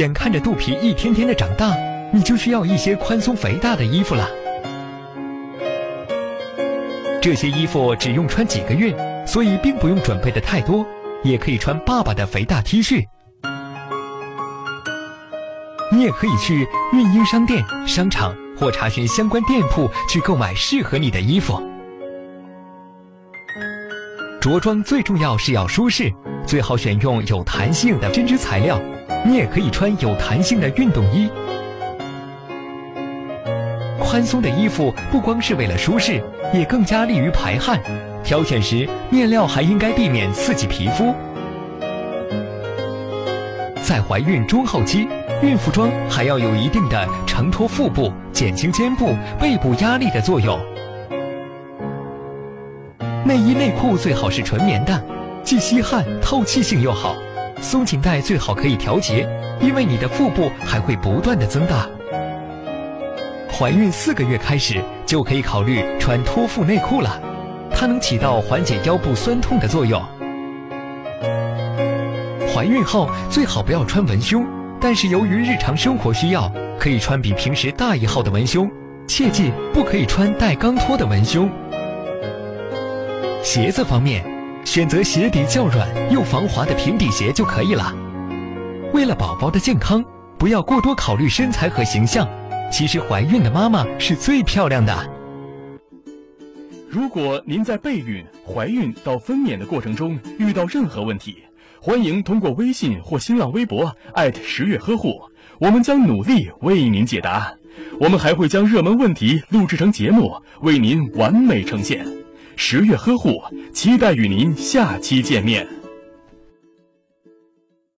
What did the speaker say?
眼看着肚皮一天天的长大，你就需要一些宽松肥大的衣服了。这些衣服只用穿几个月，所以并不用准备的太多，也可以穿爸爸的肥大 T 恤。你也可以去孕婴商店、商场或查询相关店铺去购买适合你的衣服。着装最重要是要舒适，最好选用有弹性的针织材料。你也可以穿有弹性的运动衣。宽松的衣服不光是为了舒适，也更加利于排汗。挑选时，面料还应该避免刺激皮肤。在怀孕中后期，孕妇装还要有一定的承托腹部、减轻肩部、背部压力的作用。内衣内裤最好是纯棉的，既吸汗，透气性又好。松紧带最好可以调节，因为你的腹部还会不断的增大。怀孕四个月开始就可以考虑穿托腹内裤了，它能起到缓解腰部酸痛的作用。怀孕后最好不要穿文胸，但是由于日常生活需要，可以穿比平时大一号的文胸，切记不可以穿带钢托的文胸。鞋子方面，选择鞋底较软又防滑的平底鞋就可以了。为了宝宝的健康，不要过多考虑身材和形象。其实怀孕的妈妈是最漂亮的。如果您在备孕、怀孕到分娩的过程中遇到任何问题，欢迎通过微信或新浪微博艾特十月呵护，我们将努力为您解答。我们还会将热门问题录制成节目，为您完美呈现。十月呵护，期待与您下期见面。